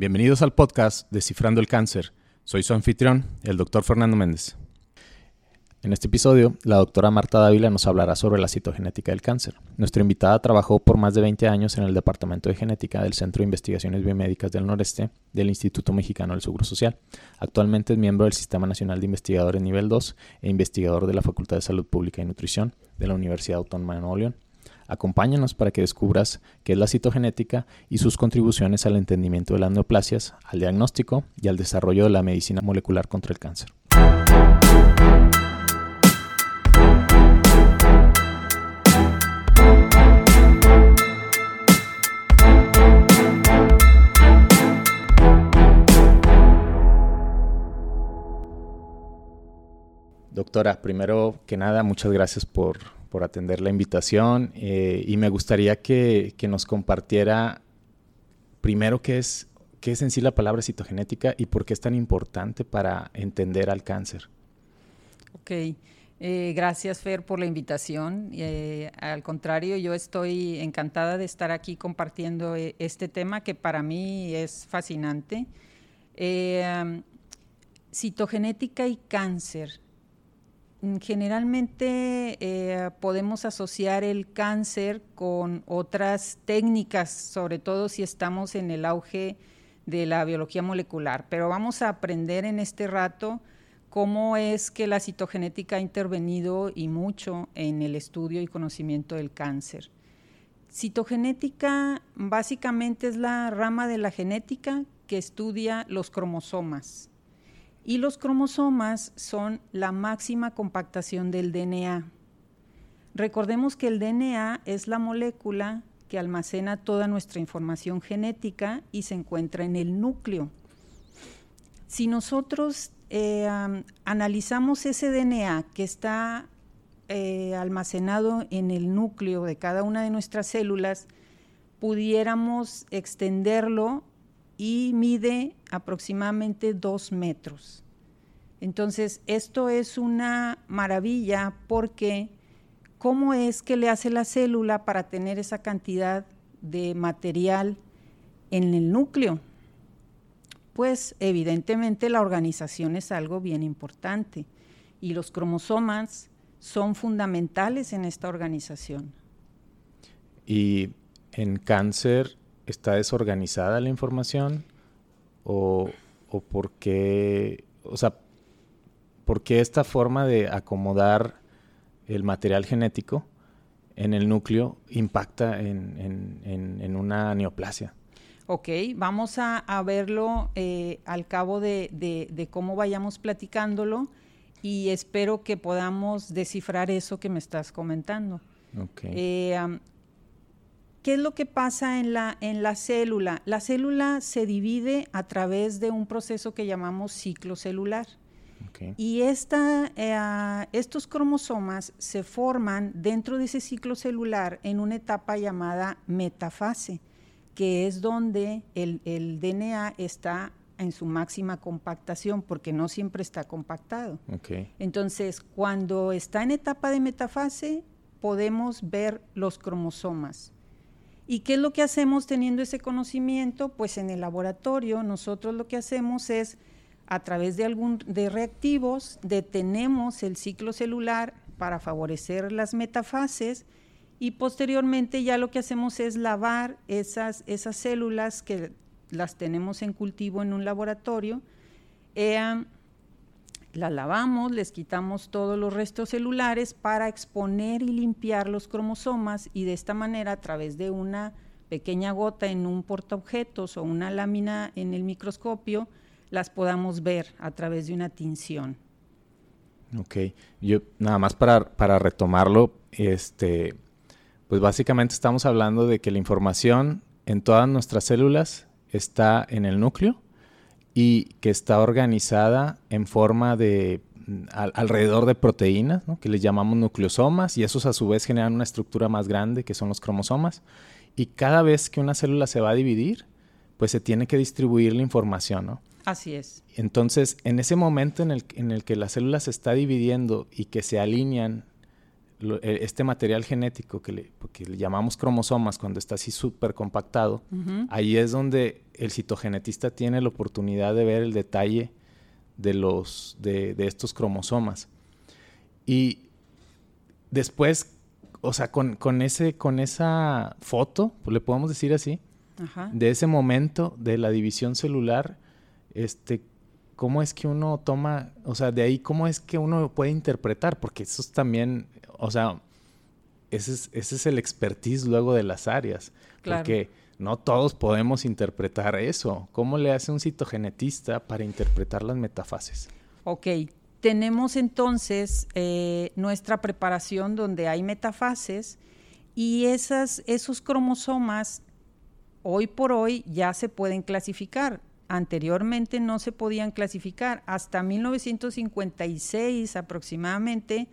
Bienvenidos al podcast Descifrando el Cáncer. Soy su anfitrión, el doctor Fernando Méndez. En este episodio, la doctora Marta Dávila nos hablará sobre la citogenética del cáncer. Nuestra invitada trabajó por más de 20 años en el Departamento de Genética del Centro de Investigaciones Biomédicas del Noreste del Instituto Mexicano del Seguro Social. Actualmente es miembro del Sistema Nacional de Investigadores Nivel 2 e investigador de la Facultad de Salud Pública y Nutrición de la Universidad Autónoma de Nuevo León. Acompáñanos para que descubras qué es la citogenética y sus contribuciones al entendimiento de las neoplasias, al diagnóstico y al desarrollo de la medicina molecular contra el cáncer. Doctora, primero que nada, muchas gracias por por atender la invitación eh, y me gustaría que, nos compartiera primero qué es, qué es en sí la palabra citogenética y por qué es tan importante para entender al cáncer. Ok, eh, gracias Fer por la invitación. Eh, al contrario, yo estoy encantada de estar aquí compartiendo este tema que para mí es fascinante. citogenética y cáncer generalmente eh, podemos asociar el cáncer con otras técnicas, sobre todo si estamos en el auge de la biología molecular, pero vamos a aprender en este rato cómo es que la citogenética ha intervenido y mucho en el estudio y conocimiento del cáncer. Citogenética básicamente es la rama de la genética que estudia los cromosomas y los cromosomas son la máxima compactación del DNA. Recordemos que el DNA es la molécula que almacena toda nuestra información genética y se encuentra en el núcleo. Si nosotros eh, analizamos ese DNA que está eh, almacenado en el núcleo de cada una de nuestras células, pudiéramos extenderlo y mide aproximadamente dos metros. Entonces, esto es una maravilla porque ¿cómo es que le hace la célula para tener esa cantidad de material en el núcleo? Pues evidentemente la organización es algo bien importante y los cromosomas son fundamentales en esta organización. Y en cáncer está desorganizada la información o, o por qué, o sea, por qué esta forma de acomodar el material genético en el núcleo impacta en, una neoplasia. Ok, vamos a, verlo eh, al cabo de, cómo vayamos platicándolo y espero que podamos descifrar eso que me estás comentando. Okay. Eh, ¿Qué es lo que pasa en la, en la célula? La célula se divide a través de un proceso que llamamos ciclo celular. Y esta, eh, estos cromosomas se forman dentro de ese ciclo celular en una etapa llamada metafase, que es donde el, el DNA está en su máxima compactación, porque no siempre está compactado. Entonces, cuando está en etapa de metafase, podemos ver los cromosomas. ¿Y qué es lo que hacemos teniendo ese conocimiento? Pues en el laboratorio nosotros lo que hacemos es, a través de, algún, de reactivos, detenemos el ciclo celular para favorecer las metafases y posteriormente ya lo que hacemos es lavar esas, esas células que las tenemos en cultivo en un laboratorio. Eh, la lavamos, les quitamos todos los restos celulares para exponer y limpiar los cromosomas y de esta manera a través de una pequeña gota en un portaobjetos o una lámina en el microscopio las podamos ver a través de una tinción. Ok, yo nada más para, para retomarlo, este, pues básicamente estamos hablando de que la información en todas nuestras células está en el núcleo y que está organizada en forma de mm, alrededor de proteínas, que les llamamos nucleosomas, y esos a su vez generan una estructura más grande, que son los cromosomas. Y cada vez que una célula se va a dividir, pues se tiene que distribuir la información, ¿no? Así es. Entonces, en ese momento en el, en el que la célula se está dividiendo y que se alinean e, este material genético que le, llamamos cromosomas cuando está así súper compactado, ahí es donde el citogenetista tiene la oportunidad de ver el detalle de, los, de, estos cromosomas. Y después, o sea, con, ese, con esa foto, pues le podemos decir así, de ese momento de la división celular, este, ¿cómo es que uno toma, o sea, de ahí cómo es que uno puede interpretar? Porque eso es también, o sea, ese es, ese es el expertise luego de las áreas. Porque no todos podemos interpretar eso. ¿Cómo le hace un citogenetista para interpretar las metafases? Ok, tenemos entonces eh, nuestra preparación donde hay metafases y esas, esos cromosomas hoy por hoy ya se pueden clasificar. Anteriormente no se podían clasificar. Hasta 1956 aproximadamente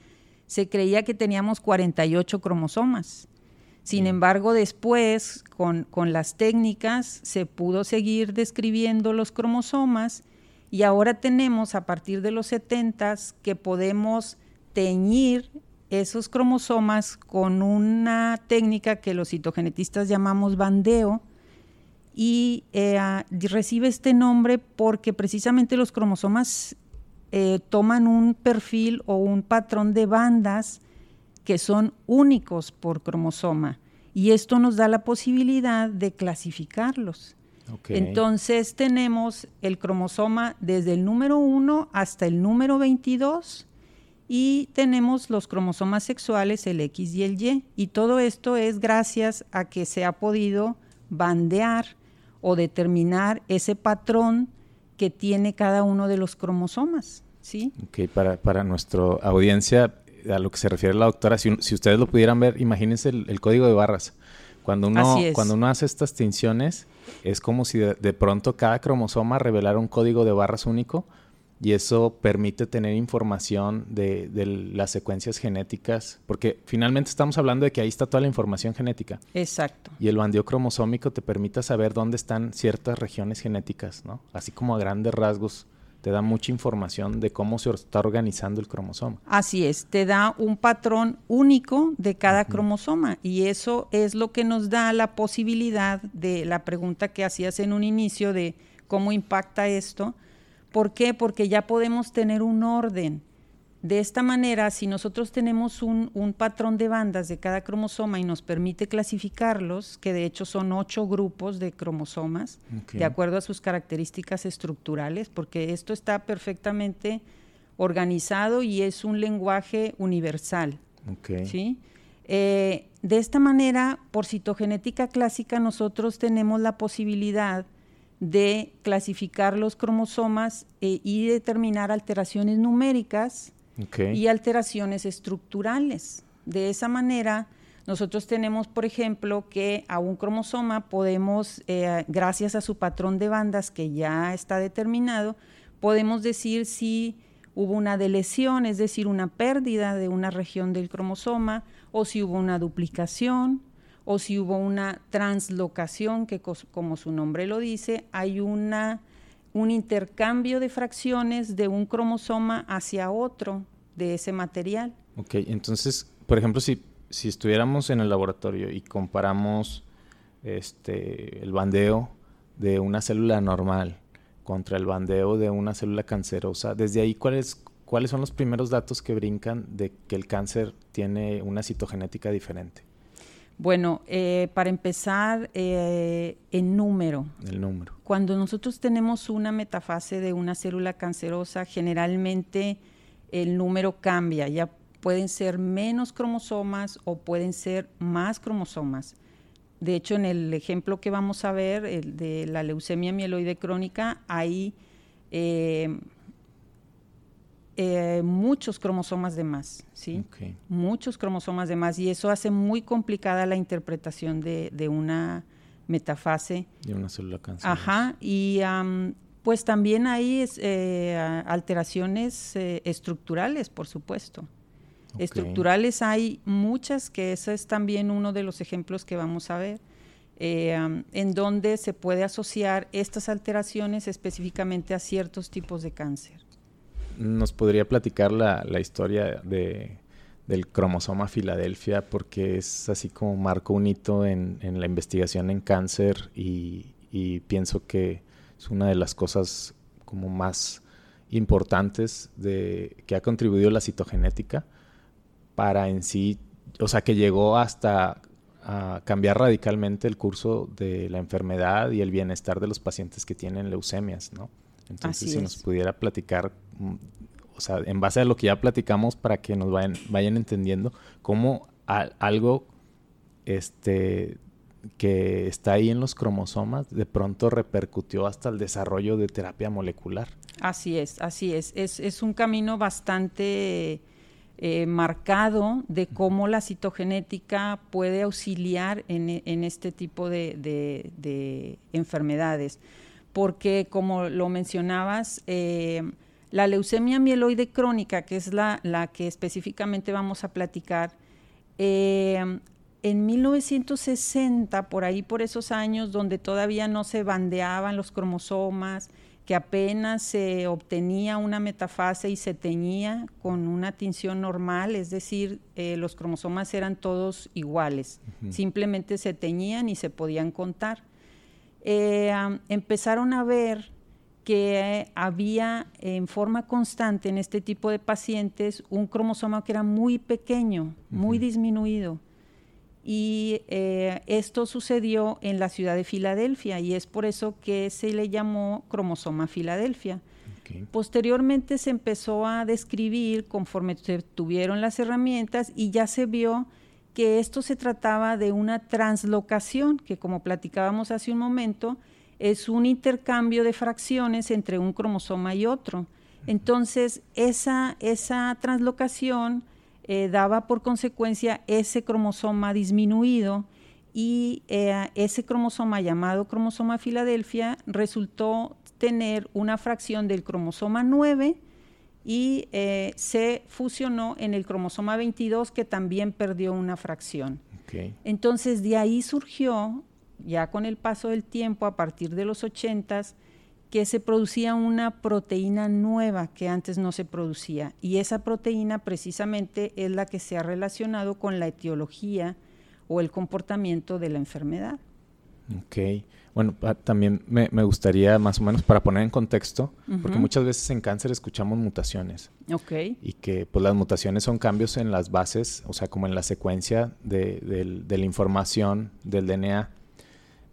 se creía que teníamos 48 cromosomas. Sin embargo, después, con, las técnicas, se pudo seguir describiendo los cromosomas y ahora tenemos a partir de los 70 que podemos teñir esos cromosomas con una técnica que los citogenetistas llamamos bandeo y eh, recibe este nombre porque precisamente los cromosomas eh, toman un perfil o un patrón de bandas que son únicos por cromosoma y esto nos da la posibilidad de clasificarlos. Entonces tenemos el cromosoma desde el número 1 hasta el número 22 y tenemos los cromosomas sexuales, el X y el Y. Y todo esto es gracias a que se ha podido bandear o determinar ese patrón que tiene cada uno de los cromosomas. ¿sí? Ok, para, para nuestra audiencia, a lo que se refiere la doctora, si, ustedes lo pudieran ver, imagínense el, código de barras. Cuando uno, cuando uno hace estas tinciones, es como si de, pronto cada cromosoma revelara un código de barras único y eso permite tener información de, de, las secuencias genéticas, porque finalmente estamos hablando de que ahí está toda la información genética. Exacto. Y el bandeo cromosómico te permite saber dónde están ciertas regiones genéticas, ¿no? Así como a grandes rasgos te da mucha información de cómo se está organizando el cromosoma. Así es, te da un patrón único de cada cromosoma y eso es lo que nos da la posibilidad de la pregunta que hacías en un inicio de cómo impacta esto. ¿Por qué? Porque ya podemos tener un orden de esta manera, si nosotros tenemos un, patrón de bandas de cada cromosoma y nos permite clasificarlos, que de hecho son ocho grupos de cromosomas, de acuerdo a sus características estructurales, porque esto está perfectamente organizado y es un lenguaje universal. ¿sí? Eh, de esta manera, por citogenética clásica, nosotros tenemos la posibilidad de clasificar los cromosomas eh, y determinar alteraciones numéricas y alteraciones estructurales. De esa manera, nosotros tenemos, por ejemplo, que a un cromosoma podemos, eh, gracias a su patrón de bandas que ya está determinado, podemos decir si hubo una delesión, es decir, una pérdida de una región del cromosoma, o si hubo una duplicación, o si hubo una translocación, que como su nombre lo dice, hay una un intercambio de fracciones de un cromosoma hacia otro de ese material. Ok, entonces, por ejemplo, si, si estuviéramos en el laboratorio y comparamos este, el bandeo de una célula normal contra el bandeo de una célula cancerosa, desde ahí, ¿cuáles, ¿cuáles son los primeros datos que brincan de que el cáncer tiene una citogenética diferente? Bueno, eh, para empezar, eh, en número. El número. Cuando nosotros tenemos una metafase de una célula cancerosa, generalmente el número cambia. Ya pueden ser menos cromosomas o pueden ser más cromosomas. De hecho, en el ejemplo que vamos a ver, el de la leucemia mieloide crónica, hay eh, eh, muchos cromosomas de más, ¿sí? Muchos cromosomas de más y eso hace muy complicada la interpretación de, una metafase. De una célula cancerosa. Ajá, y pues también hay eh, alteraciones eh, estructurales, por supuesto. Estructurales hay muchas, que ese es también uno de los ejemplos que vamos a ver. en donde se puede asociar estas alteraciones específicamente a ciertos tipos de cáncer nos podría platicar la, historia de, del cromosoma Filadelfia porque es así como marco un hito en, la investigación en cáncer y, pienso que es una de las cosas como más importantes de que ha contribuido la citogenética para en sí, o sea, que llegó hasta a cambiar radicalmente el curso de la enfermedad y el bienestar de los pacientes que tienen leucemias, ¿no? Entonces, si nos pudiera platicar o sea, en base a lo que ya platicamos para que nos vayan, vayan entendiendo cómo algo este, que está ahí en los cromosomas de pronto repercutió hasta el desarrollo de terapia molecular. Así es, así es. Es, un camino bastante eh, marcado de cómo la citogenética puede auxiliar en, este tipo de, enfermedades. Porque, como lo mencionabas, eh, la leucemia mieloide crónica, que es la, que específicamente vamos a platicar, eh, en 1960, por ahí por esos años donde todavía no se bandeaban los cromosomas, que apenas se obtenía una metafase y se teñía con una tinción normal, es decir, eh, los cromosomas eran todos iguales, simplemente se teñían y se podían contar. Eh, empezaron a ver que había en forma constante en este tipo de pacientes un cromosoma que era muy pequeño, muy disminuido. Y eh, esto sucedió en la ciudad de Filadelfia y es por eso que se le llamó cromosoma Filadelfia. Posteriormente se empezó a describir conforme se tuvieron las herramientas y ya se vio que esto se trataba de una translocación, que como platicábamos hace un momento, es un intercambio de fracciones entre un cromosoma y otro. Entonces, esa, esa translocación eh, daba por consecuencia ese cromosoma disminuido y eh, ese cromosoma llamado cromosoma Filadelfia resultó tener una fracción del cromosoma 9 y eh, se fusionó en el cromosoma 22 que también perdió una fracción. Entonces de ahí surgió ya con el paso del tiempo, a partir de los ochentas, que se producía una proteína nueva que antes no se producía. Y esa proteína precisamente es la que se ha relacionado con la etiología o el comportamiento de la enfermedad. Ok. Bueno, también me, gustaría más o menos para poner en contexto, porque muchas veces en cáncer escuchamos mutaciones. Ok. Y que pues las mutaciones son cambios en las bases, o sea, como en la secuencia de la información del DNA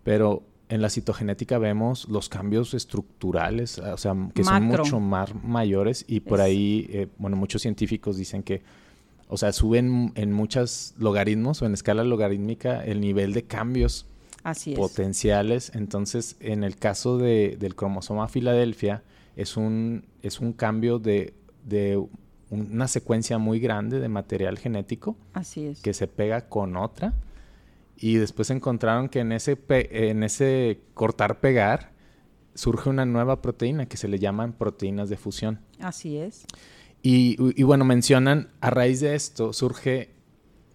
pero en la citogenética vemos los cambios estructurales, o sea, que son mucho más mayores y por ahí, eh, bueno, muchos científicos dicen que, o sea, suben en muchos logaritmos o en escala logarítmica el nivel de cambios potenciales. Entonces, en el caso de, del cromosoma Filadelfia, es un, es un cambio de, de una secuencia muy grande de material genético que se pega con otra y después encontraron que en ese, en ese cortar-pegar surge una nueva proteína que se le llaman proteínas de fusión. Así es. Y, bueno, mencionan, a raíz de esto surge,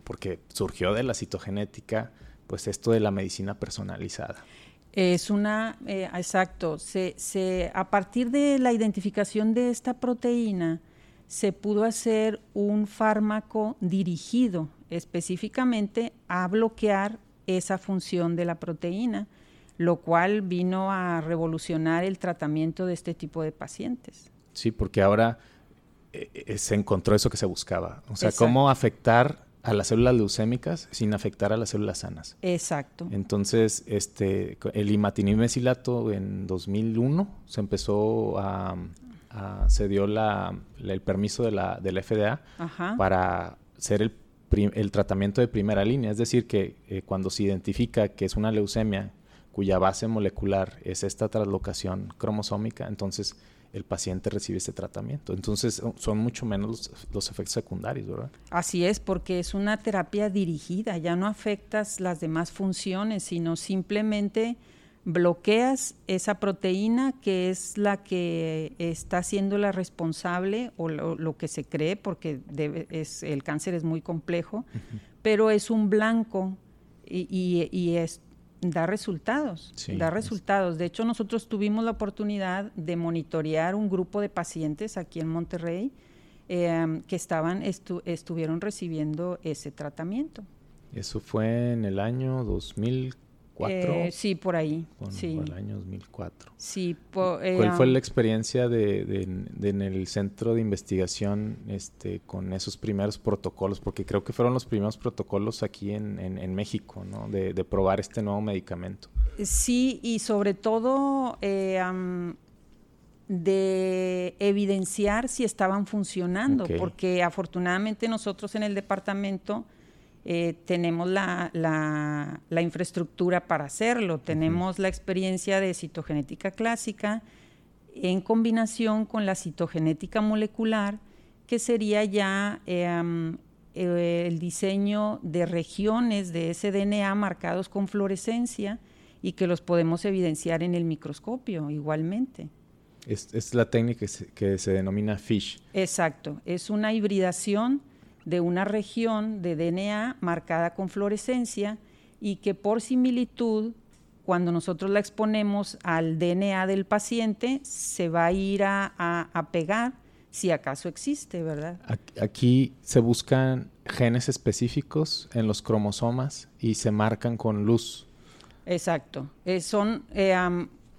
porque surgió de la citogenética, pues esto de la medicina personalizada. Es una, eh, exacto, se, se, a partir de la identificación de esta proteína, se pudo hacer un fármaco dirigido específicamente a bloquear esa función de la proteína, lo cual vino a revolucionar el tratamiento de este tipo de pacientes. Sí, porque ahora eh, eh, se encontró eso que se buscaba, o sea, cómo afectar a las células leucémicas sin afectar a las células sanas. Exacto. Entonces, este, el imatinib mesilato en 2001 se empezó a, se dio la, el permiso de la, de la FDA para ser el el tratamiento de primera línea, es decir, que eh, cuando se identifica que es una leucemia cuya base molecular es esta traslocación cromosómica, entonces el paciente recibe ese tratamiento. Entonces son mucho menos los, efectos secundarios, ¿verdad? Así es, porque es una terapia dirigida, ya no afectas las demás funciones, sino simplemente bloqueas esa proteína que es la que está siendo la responsable o lo, que se cree, porque es, el cáncer es muy complejo, pero es un blanco y, es, da resultados, da resultados. De hecho, nosotros tuvimos la oportunidad de monitorear un grupo de pacientes aquí en Monterrey em, que estaban estuvieron recibiendo ese tratamiento. Eso fue en el año 2004. Eh, sí, por ahí. sí. el año 2004. Sí, eh, ¿Cuál fue la experiencia de, en el centro de investigación este, con esos primeros protocolos? Porque creo que fueron los primeros protocolos aquí en, en, México, ¿no? De, de, probar este nuevo medicamento. Sí, y sobre todo eh, de evidenciar si estaban funcionando, porque afortunadamente nosotros en el departamento eh, tenemos la, la, infraestructura para hacerlo, tenemos la experiencia de citogenética clásica en combinación con la citogenética molecular, que sería ya em, eh, el diseño de regiones de ese DNA marcados con fluorescencia y que los podemos evidenciar en el microscopio igualmente. Es, la técnica que se, denomina FISH. Exacto, es una hibridación de una región de DNA marcada con fluorescencia y que por similitud, cuando nosotros la exponemos al DNA del paciente, se va a ir a, pegar si acaso existe, ¿verdad? Aquí se buscan genes específicos en los cromosomas y se marcan con luz. Exacto. Eh, son eh,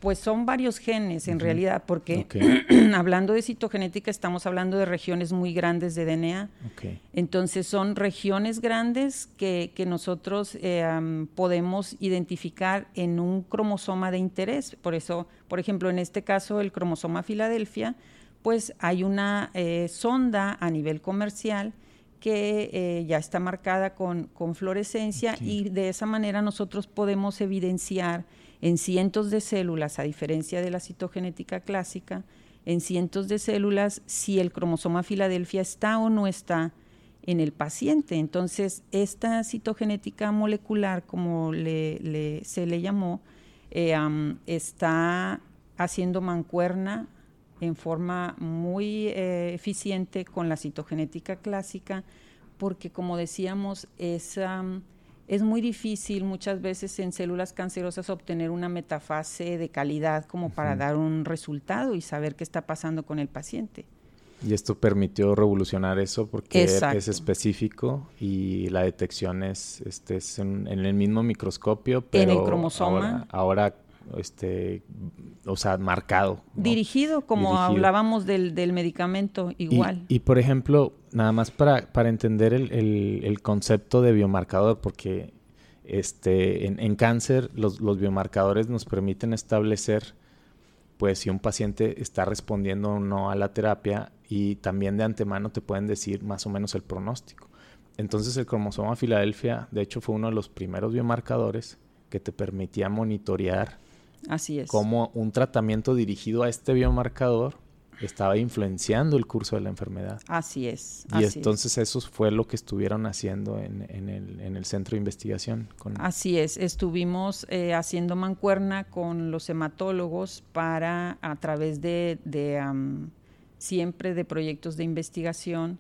pues son varios genes en realidad, porque hablando de citogenética estamos hablando de regiones muy grandes de DNA. Entonces son regiones grandes que, nosotros eh, podemos identificar en un cromosoma de interés. Por eso, por ejemplo, en este caso el cromosoma Filadelfia, pues hay una eh, sonda a nivel comercial que eh, ya está marcada con, con fluorescencia y de esa manera nosotros podemos evidenciar en cientos de células, a diferencia de la citogenética clásica, en cientos de células si el cromosoma Filadelfia está o no está en el paciente. Entonces, esta citogenética molecular, como se le llamó, eh, está haciendo mancuerna en forma muy eh, eficiente con la citogenética clásica, porque como decíamos, es es muy difícil muchas veces en células cancerosas obtener una metafase de calidad como para dar un resultado y saber qué está pasando con el paciente. Y esto permitió revolucionar eso porque es específico y la detección es, este, es en, el mismo microscopio, pero en el cromosoma. Ahora, este, o sea, marcado. Dirigido, como hablábamos del, del, medicamento, igual. Y, por ejemplo, nada más para, para entender el, el, concepto de biomarcador, porque este, en, en cáncer los, los, biomarcadores nos permiten establecer pues si un paciente está respondiendo o no a la terapia y también de antemano te pueden decir más o menos el pronóstico. Entonces el cromosoma Filadelfia, de hecho, fue uno de los primeros biomarcadores que te permitía monitorear Así es. cómo un tratamiento dirigido a este biomarcador estaba influenciando el curso de la enfermedad. Así es. Y entonces eso fue lo que estuvieron haciendo en, el, centro de investigación. Así es, estuvimos eh, haciendo mancuerna con los hematólogos para, a través de, siempre de proyectos de investigación,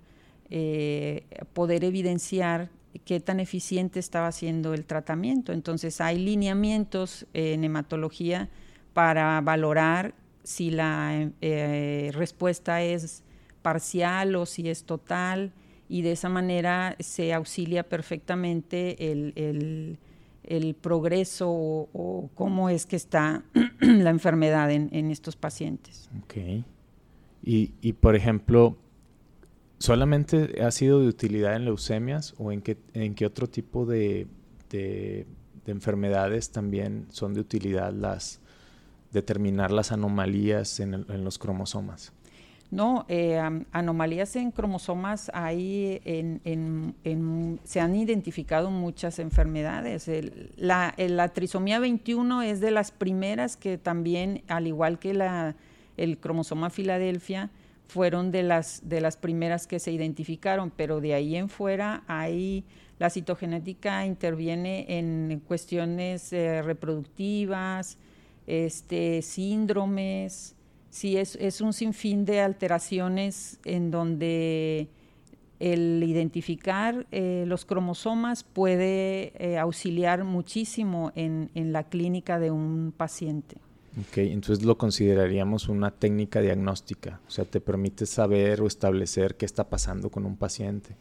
eh, poder evidenciar qué tan eficiente estaba siendo el tratamiento. Entonces hay lineamientos en hematología para valorar si la eh, respuesta es parcial o si es total y de esa manera se auxilia perfectamente el, progreso o, cómo es que está la enfermedad en, estos pacientes. Ok. Y, y, por ejemplo, ¿solamente ha sido de utilidad en leucemias o en qué, en qué otro tipo de, de enfermedades también son de utilidad las determinar las anomalías en, los cromosomas? No, eh, anomalías en cromosomas hay en, se han identificado muchas enfermedades. la, trisomía 21 es de las primeras que también, al igual que la, el cromosoma Filadelfia, fueron de las, de las primeras que se identificaron, pero de ahí en fuera hay la citogenética interviene en cuestiones eh, reproductivas, este, síndromes, sí, es, un sinfín de alteraciones en donde el identificar eh, los cromosomas puede eh, auxiliar muchísimo en, la clínica de un paciente. Ok, entonces lo consideraríamos una técnica diagnóstica, o sea, te permite saber o establecer qué está pasando con un paciente.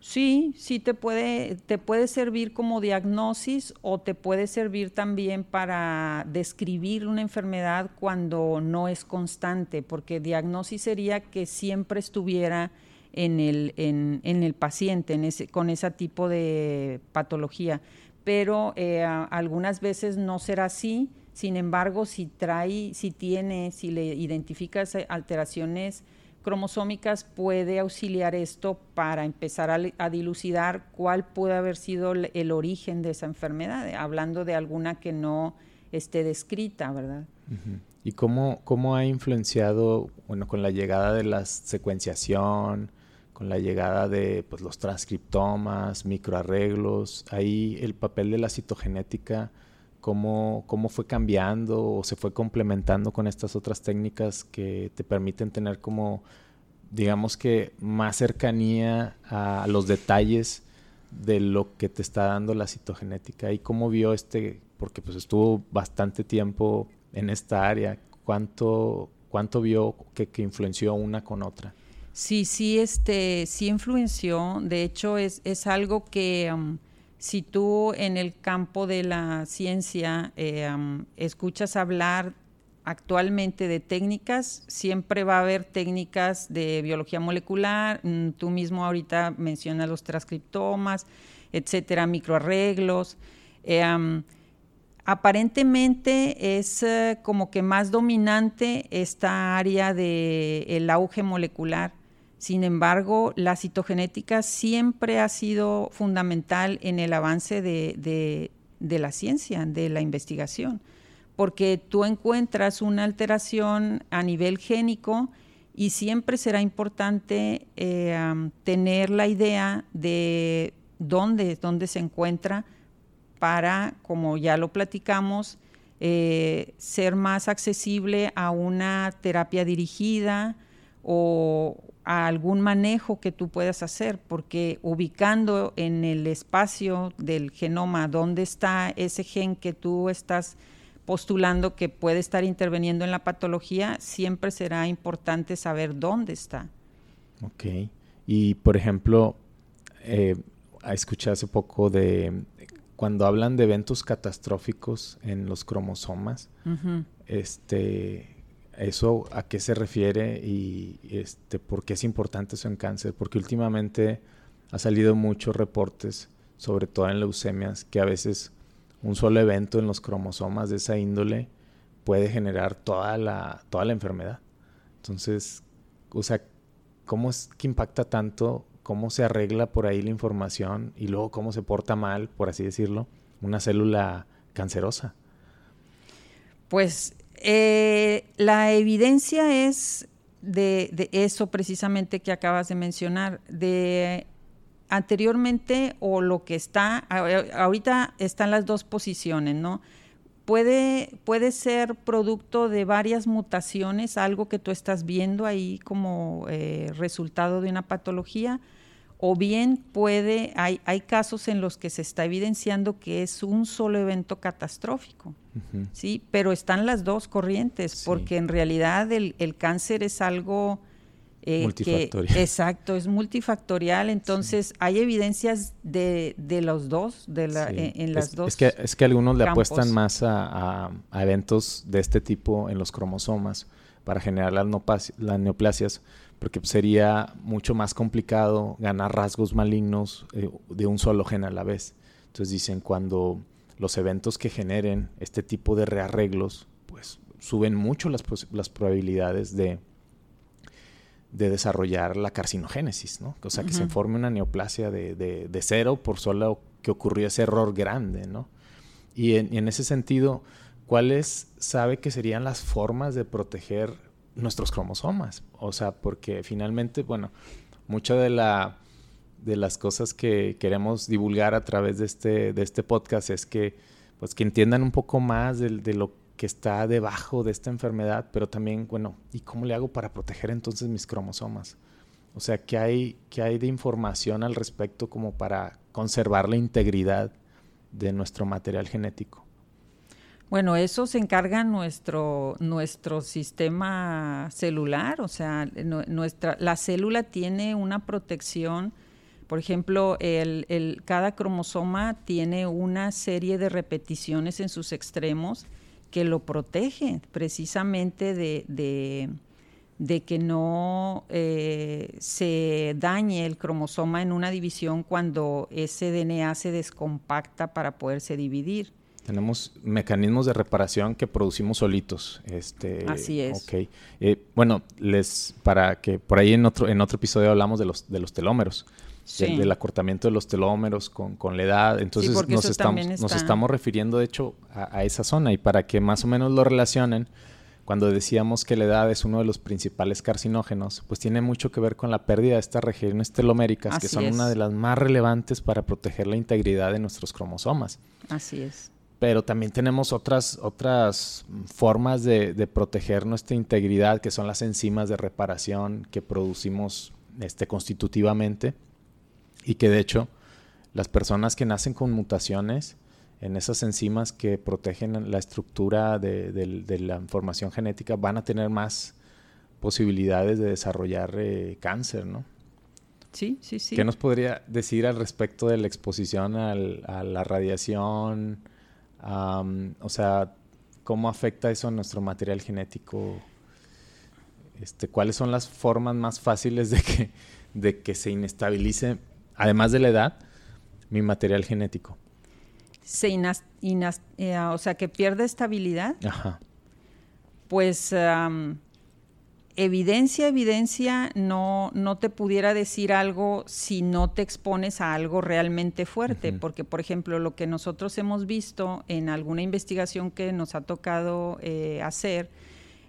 Sí, sí te puede, te puede servir como diagnosis o te puede servir también para describir una enfermedad cuando no es constante, porque diagnosis sería que siempre estuviera en el, en, el paciente en ese, con ese tipo de patología. Pero eh, algunas veces no será así, sin embargo, si trae, si tiene, si le identificas alteraciones cromosómicas puede auxiliar esto para empezar a, dilucidar cuál puede haber sido el, origen de esa enfermedad, hablando de alguna que no esté descrita, ¿verdad? ¿Y cómo, cómo ha influenciado, bueno, con la llegada de la secuenciación, con la llegada de pues, los transcriptomas, microarreglos, ahí el papel de la citogenética cómo, cómo fue cambiando o se fue complementando con estas otras técnicas que te permiten tener como, digamos que, más cercanía a los detalles de lo que te está dando la citogenética y cómo vio este, porque pues estuvo bastante tiempo en esta área, cuánto, cuánto vio que, que influenció una con otra. Sí, sí, este, sí influenció. De hecho, es, es algo que um, si tú en el campo de la ciencia eh, escuchas hablar actualmente de técnicas, siempre va a haber técnicas de biología molecular, mm, tú mismo ahorita mencionas los transcriptomas, etcétera, microarreglos. Eh, aparentemente es eh, como que más dominante esta área del auge molecular sin embargo, la citogenética siempre ha sido fundamental en el avance de, la ciencia, de la investigación, porque tú encuentras una alteración a nivel génico y siempre será importante eh, tener la idea de dónde, dónde se encuentra para, como ya lo platicamos, eh, ser más accesible a una terapia dirigida o, a algún manejo que tú puedas hacer, porque ubicando en el espacio del genoma dónde está ese gen que tú estás postulando que puede estar interviniendo en la patología, siempre será importante saber dónde está. Ok. Y por ejemplo, eh, escuché hace poco de cuando hablan de eventos catastróficos en los cromosomas, este eso a qué se refiere y este, por qué es importante eso en cáncer. Porque últimamente ha salido muchos reportes, sobre todo en leucemias, que a veces un solo evento en los cromosomas de esa índole puede generar toda la, toda la enfermedad. Entonces, o sea, ¿cómo es que impacta tanto? ¿Cómo se arregla por ahí la información? Y luego, ¿cómo se porta mal, por así decirlo, una célula cancerosa? Pues eh, la evidencia es de, eso precisamente que acabas de mencionar, de anteriormente o lo que está, ahorita están las dos posiciones, ¿no? Puede, puede ser producto de varias mutaciones, algo que tú estás viendo ahí como eh, resultado de una patología, o bien puede, hay, hay casos en los que se está evidenciando que es un solo evento catastrófico, ¿sí? Pero están las dos corrientes, porque en realidad el, cáncer es algo... Eh, multifactorial. exacto, es multifactorial, entonces hay evidencias de, de, los dos, de la, en, las dos. Es que, es que algunos le apuestan más a, a, eventos de este tipo en los cromosomas para generar las, las neoplasias, porque sería mucho más complicado ganar rasgos malignos eh, de un solo gen a la vez. Entonces dicen, cuando los eventos que generen este tipo de rearreglos, pues suben mucho las, las probabilidades de, de desarrollar la carcinogénesis, ¿no? O sea, que se forme una neoplasia de, de, cero por solo que ocurrió ese error grande, ¿no? Y en, y en ese sentido, ¿cuáles sabe que serían las formas de proteger nuestros cromosomas. O sea, porque finalmente, bueno, mucha de la de las cosas que queremos divulgar a través de este, de este podcast es que, pues, que entiendan un poco más de, lo que está debajo de esta enfermedad, pero también, bueno, ¿y cómo le hago para proteger entonces mis cromosomas? O sea, ¿qué hay, qué hay de información al respecto como para conservar la integridad de nuestro material genético? Bueno, eso se encarga nuestro, nuestro sistema celular, o sea, nuestra, la célula tiene una protección, por ejemplo, el, el, cada cromosoma tiene una serie de repeticiones en sus extremos que lo protege precisamente de, de, que no eh, se dañe el cromosoma en una división cuando ese DNA se descompacta para poderse dividir. Tenemos mecanismos de reparación que producimos solitos. Este, Así es. Okay. Eh, bueno, les para que por ahí en otro en otro episodio hablamos de los de los telómeros del, acortamiento de los telómeros con, con la edad. Entonces nos, estamos, nos estamos refiriendo de hecho a, esa zona y para que más o menos lo relacionen, cuando decíamos que la edad es uno de los principales carcinógenos, pues tiene mucho que ver con la pérdida de estas regiones teloméricas, que son una de las más relevantes para proteger la integridad de nuestros cromosomas. Así es. Pero también tenemos otras, otras formas de, de proteger nuestra integridad, que son las enzimas de reparación que producimos este, constitutivamente y que de hecho las personas que nacen con mutaciones en esas enzimas que protegen la estructura de, la información genética van a tener más posibilidades de desarrollar eh, cáncer, ¿no? Sí, sí, sí. ¿Qué nos podría decir al respecto de la exposición a la radiación? o sea, ¿cómo afecta eso a nuestro material genético? Este, ¿Cuáles son las formas más fáciles de que, de que se inestabilice además de la edad, mi material genético. Se eh, o sea, que pierde estabilidad. Ajá. Pues evidencia, evidencia, no, no te pudiera decir algo si no te expones a algo realmente fuerte, porque por ejemplo lo que nosotros hemos visto en alguna investigación que nos ha tocado eh, hacer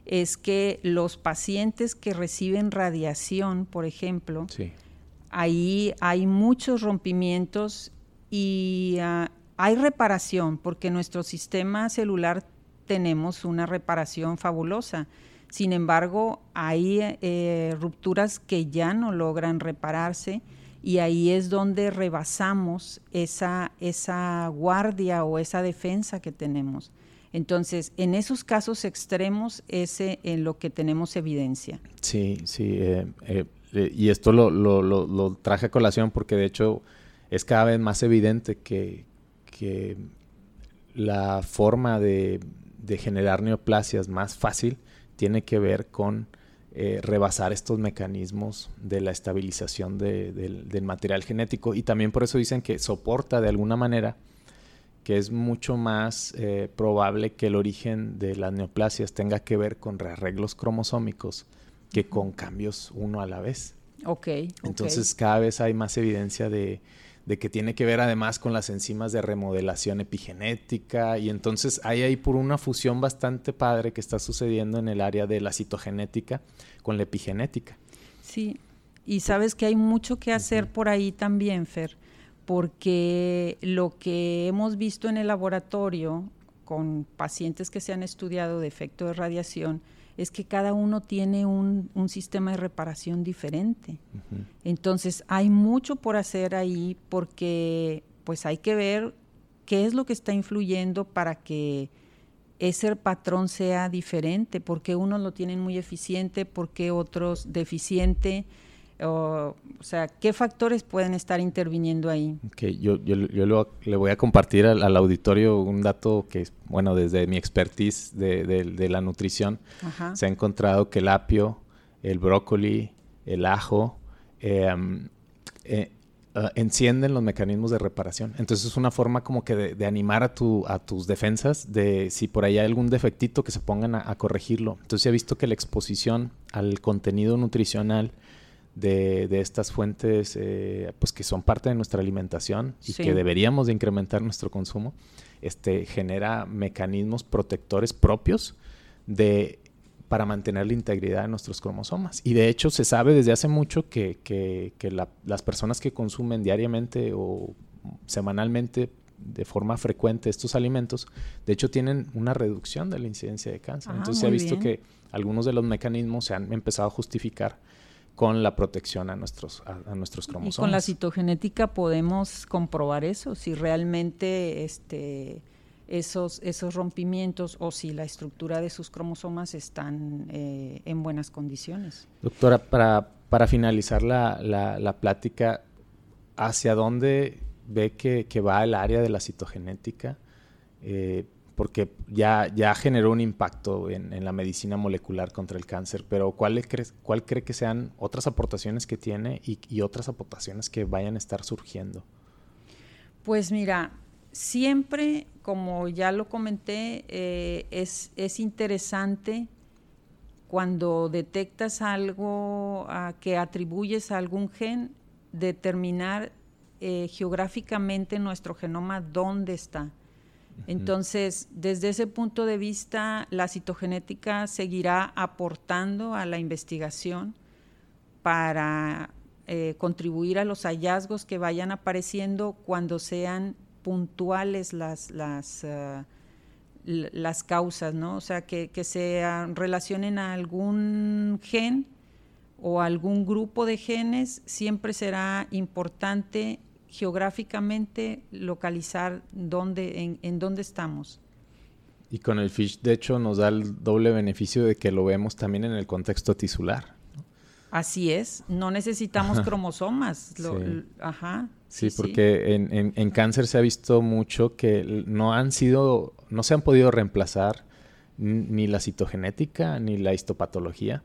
es que los pacientes que reciben radiación, por ejemplo, sí ahí hay muchos rompimientos y ah, hay reparación, porque nuestro sistema celular tenemos una reparación fabulosa. Sin embargo, hay eh, rupturas que ya no logran repararse y ahí es donde rebasamos esa, esa guardia o esa defensa que tenemos. Entonces, en esos casos extremos es en lo que tenemos evidencia. Sí, sí. Eh, eh, eh, y esto lo, lo, traje a colación porque de hecho es cada vez más evidente que, que la forma de, de, generar neoplasias más fácil tiene que ver con eh, rebasar estos mecanismos de la estabilización de, del material genético. Y también por eso dicen que soporta de alguna manera que es mucho más eh, probable que el origen de las neoplasias tenga que ver con rearreglos cromosómicos que con cambios uno a la vez. Ok. Entonces cada vez hay más evidencia de, que tiene que ver además con las enzimas de remodelación epigenética y entonces hay ahí por una fusión bastante padre que está sucediendo en el área de la citogenética con la epigenética. Sí, y sabes que hay mucho que hacer por ahí también, Fer, porque lo que hemos visto en el laboratorio con pacientes que se han estudiado de efecto de radiación, es que cada uno tiene un, sistema de reparación diferente. Entonces hay mucho por hacer ahí porque pues hay que ver qué es lo que está influyendo para que ese patrón sea diferente, porque unos lo tienen muy eficiente, porque otros deficiente. O, sea, ¿qué factores pueden estar interviniendo ahí? Okay, yo, yo, le voy a compartir al, auditorio un dato que, bueno, desde mi expertise de, la nutrición, se ha encontrado que el apio, el brócoli, el ajo, em, eh, ah, encienden los mecanismos de reparación. Entonces es una forma como que de, animar a, tu, a tus defensas, de si por ahí hay algún defectito, que se pongan a, a corregirlo. Entonces he visto que la exposición al contenido nutricional, de, estas fuentes eh, pues que son parte de nuestra alimentación y que deberíamos de incrementar nuestro consumo, este, genera mecanismos protectores propios de, para mantener la integridad de nuestros cromosomas. Y de hecho se sabe desde hace mucho que, que, las personas que consumen diariamente o semanalmente de forma frecuente estos alimentos, de hecho tienen una reducción de la incidencia de cáncer. Ah, Entonces se ha visto que algunos de los mecanismos se han empezado a justificar con la protección a nuestros, a, nuestros cromosomas. Y con la citogenética podemos comprobar eso, si realmente este, esos, esos rompimientos o si la estructura de sus cromosomas están eh, en buenas condiciones. Doctora, para, para finalizar la, la, plática, ¿hacia dónde ve que, que, va el área de la citogenética? Eh, porque ya, ya generó un impacto en, la medicina molecular contra el cáncer, pero ¿cuál, cree, cuál cree que sean otras aportaciones que tiene y, otras aportaciones que vayan a estar surgiendo? Pues mira, siempre, como ya lo comenté, eh, es, es, interesante cuando detectas algo que atribuyes a algún gen, determinar eh, geográficamente nuestro genoma dónde está. Entonces, desde ese punto de vista, la citogenética seguirá aportando a la investigación para eh, contribuir a los hallazgos que vayan apareciendo cuando sean puntuales las, las, eh, las causas, ¿no? O sea, que, que se relacionen a algún gen o algún grupo de genes, siempre será importante geográficamente localizar dónde, en, en dónde estamos. Y con el FISH, de hecho, nos da el doble beneficio de que lo vemos también en el contexto tisular. Así es, no necesitamos cromosomas. ajá. Sí, porque En, cáncer se ha visto mucho que no han sido, no se han podido reemplazar ni la citogenética ni la histopatología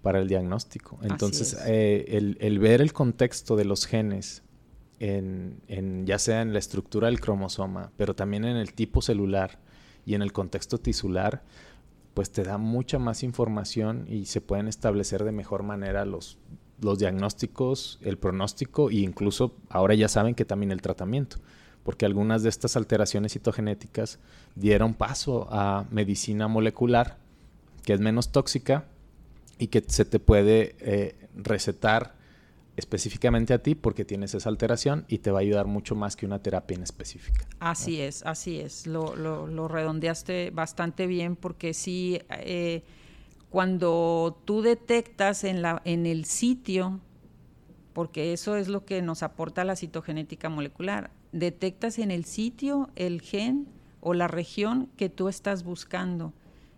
para el diagnóstico. Entonces, eh, el, ver el contexto de los genes, en, ya sea en la estructura del cromosoma, pero también en el tipo celular y en el contexto tisular, pues te da mucha más información y se pueden establecer de mejor manera los, los diagnósticos, el pronóstico e incluso ahora ya saben que también el tratamiento, porque algunas de estas alteraciones citogenéticas dieron paso a medicina molecular que es menos tóxica y que se te puede eh, recetar específicamente a ti porque tienes esa alteración y te va a ayudar mucho más que una terapia en específica. Así es, así es. Lo, lo, redondeaste bastante bien porque sí, eh, cuando tú detectas en, la, en el sitio, porque eso es lo que nos aporta la citogenética molecular, detectas en el sitio el gen o la región que tú estás buscando.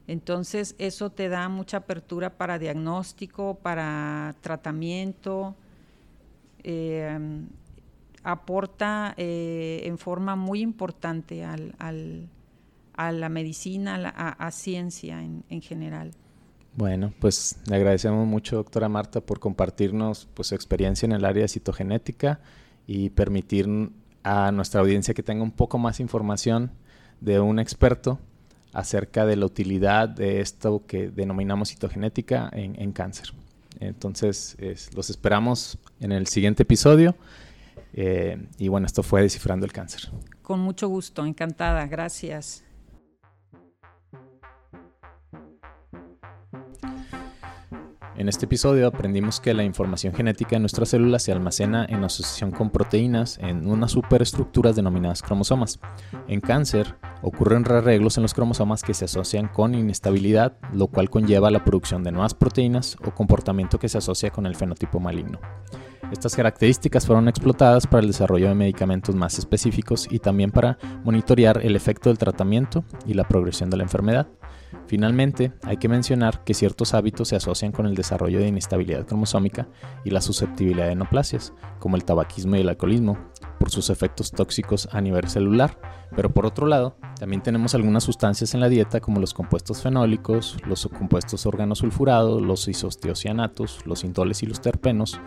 Entonces eso te da mucha apertura para diagnóstico, para tratamiento, eh, aporta eh, en forma muy importante al, a la medicina, a, ciencia en, general. Bueno, pues le agradecemos mucho, doctora Marta, por compartirnos pues, su experiencia en el área de citogenética y permitir a nuestra audiencia que tenga un poco más información de un experto acerca de la utilidad de esto que denominamos citogenética en cáncer. Entonces, los esperamos en el siguiente episodio. Eh, y bueno, esto fue Descifrando el Cáncer. Con mucho gusto, encantada, gracias. En este episodio aprendimos que la información genética de nuestras células se almacena en asociación con proteínas en unas superestructuras denominadas cromosomas. En cáncer ocurren rearreglos en los cromosomas que se asocian con inestabilidad, lo cual conlleva la producción de nuevas proteínas o comportamiento que se asocia con el fenotipo maligno. Estas características fueron explotadas para el desarrollo de medicamentos más específicos y también para monitorear el efecto del tratamiento y la progresión de la enfermedad. Finalmente, hay que mencionar que ciertos hábitos se asocian con el desarrollo de inestabilidad cromosómica y la susceptibilidad de neoplasias, como el tabaquismo y el alcoholismo, por sus efectos tóxicos a nivel celular. Pero por otro lado, también tenemos algunas sustancias en la dieta como los compuestos fenólicos, los compuestos organosulfurados, los isostiocianatos, los intoles y los terpenos,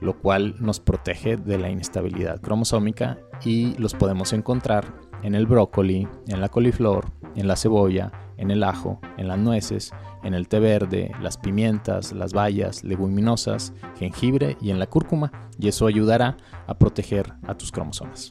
lo cual nos protege de la inestabilidad cromosómica y los podemos encontrar en el brócoli, en la coliflor, en la cebolla, en el ajo, en las nueces, en el té verde, las pimientas, las bayas, leguminosas, jengibre y en la cúrcuma, y eso ayudará a proteger a tus cromosomas.